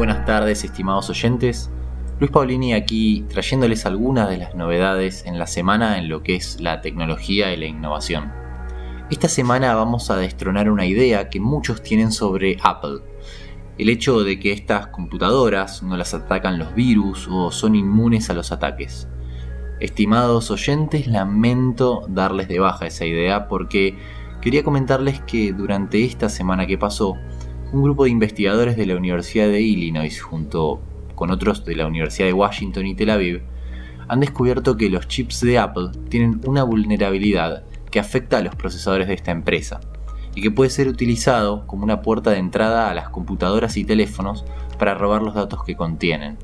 buenas tardes, estimados oyentes. Luis Paulini aquí trayéndoles algunas de las novedades en la semana en lo que es la tecnología y la innovación. Esta semana vamos a destronar una idea que muchos tienen sobre Apple. El hecho de que estas computadoras no las atacan los virus o son inmunes a los ataques. Estimados oyentes, lamento darles de baja esa idea porque quería comentarles que durante esta semana que pasó, un grupo de investigadores de la Universidad de Illinois junto con otros de la Universidad de Washington y Tel Aviv han descubierto que los chips de Apple tienen una vulnerabilidad que afecta a los procesadores de esta empresa y que puede ser utilizado como una puerta de entrada a las computadoras y teléfonos para robar los datos que contienen.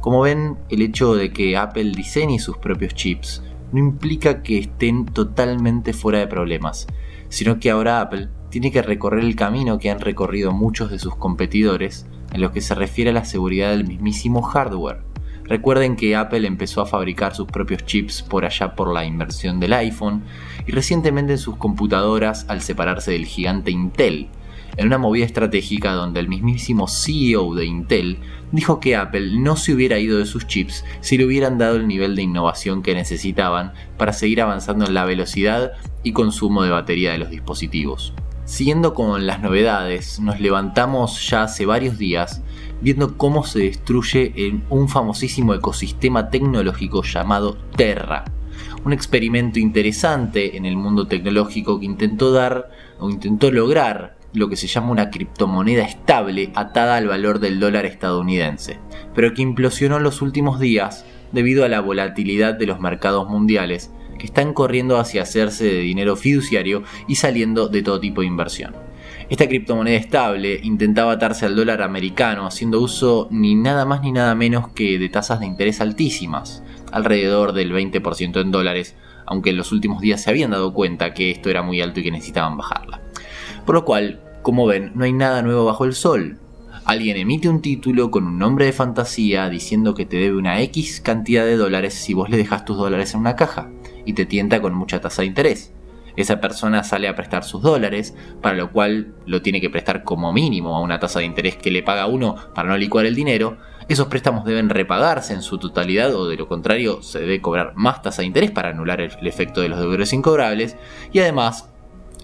Como ven, el hecho de que Apple diseñe sus propios chips no implica que estén totalmente fuera de problemas, sino que ahora Apple tiene que recorrer el camino que han recorrido muchos de sus competidores en lo que se refiere a la seguridad del mismísimo hardware. Recuerden que Apple empezó a fabricar sus propios chips por allá por la inversión del iPhone y recientemente en sus computadoras al separarse del gigante Intel, en una movida estratégica donde el mismísimo CEO de Intel dijo que Apple no se hubiera ido de sus chips si le hubieran dado el nivel de innovación que necesitaban para seguir avanzando en la velocidad y consumo de batería de los dispositivos. Siguiendo con las novedades, nos levantamos ya hace varios días viendo cómo se destruye un famosísimo ecosistema tecnológico llamado Terra. Un experimento interesante en el mundo tecnológico que intentó dar o intentó lograr lo que se llama una criptomoneda estable atada al valor del dólar estadounidense, pero que implosionó en los últimos días debido a la volatilidad de los mercados mundiales que están corriendo hacia hacerse de dinero fiduciario y saliendo de todo tipo de inversión. Esta criptomoneda estable intentaba atarse al dólar americano haciendo uso ni nada más ni nada menos que de tasas de interés altísimas, alrededor del 20% en dólares, aunque en los últimos días se habían dado cuenta que esto era muy alto y que necesitaban bajarla. Por lo cual, como ven, no hay nada nuevo bajo el sol. Alguien emite un título con un nombre de fantasía diciendo que te debe una X cantidad de dólares si vos le dejas tus dólares en una caja y te tienta con mucha tasa de interés. Esa persona sale a prestar sus dólares, para lo cual lo tiene que prestar como mínimo a una tasa de interés que le paga uno para no licuar el dinero. Esos préstamos deben repagarse en su totalidad o de lo contrario se debe cobrar más tasa de interés para anular el, efecto de los deudores incobrables. Y además,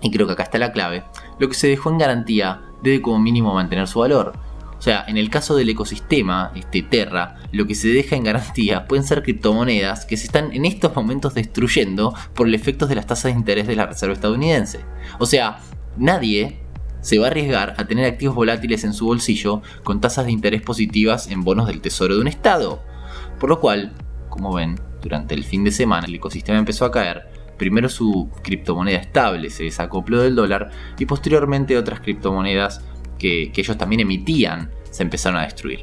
y creo que acá está la clave, lo que se dejó en garantía debe como mínimo mantener su valor. O sea, en el caso del ecosistema, este Terra, lo que se deja en garantía pueden ser criptomonedas que se están en estos momentos destruyendo por el efecto de las tasas de interés de la Reserva estadounidense. O sea, nadie se va a arriesgar a tener activos volátiles en su bolsillo con tasas de interés positivas en bonos del tesoro de un estado. Por lo cual, como ven, durante el fin de semana el ecosistema empezó a caer. Primero su criptomoneda estable se desacopló del dólar y posteriormente otras criptomonedas que, ellos también emitían se empezaron a destruir.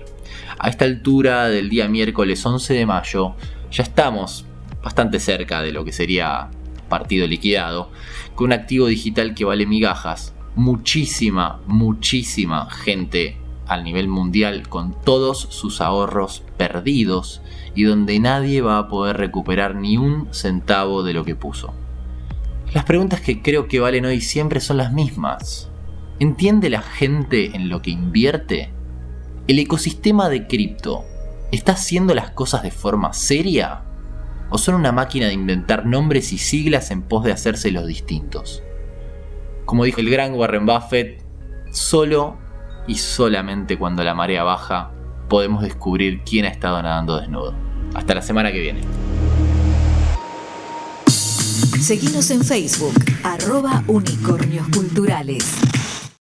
A esta altura del día miércoles 11 de mayo ya estamos bastante cerca de lo que sería partido liquidado, con un activo digital que vale migajas, muchísima, muchísima gente al nivel mundial con todos sus ahorros perdidos y donde nadie va a poder recuperar ni un centavo de lo que puso. Las preguntas que creo que valen hoy siempre son las mismas. ¿Entiende la gente en lo que invierte? ¿El ecosistema de cripto está haciendo las cosas de forma seria? ¿O son una máquina de inventar nombres y siglas en pos de hacerse los distintos? Como dijo el gran Warren Buffett, solo y solamente cuando la marea baja podemos descubrir quién ha estado nadando desnudo. Hasta la semana que viene. Seguimos en Facebook, arroba unicornios culturales.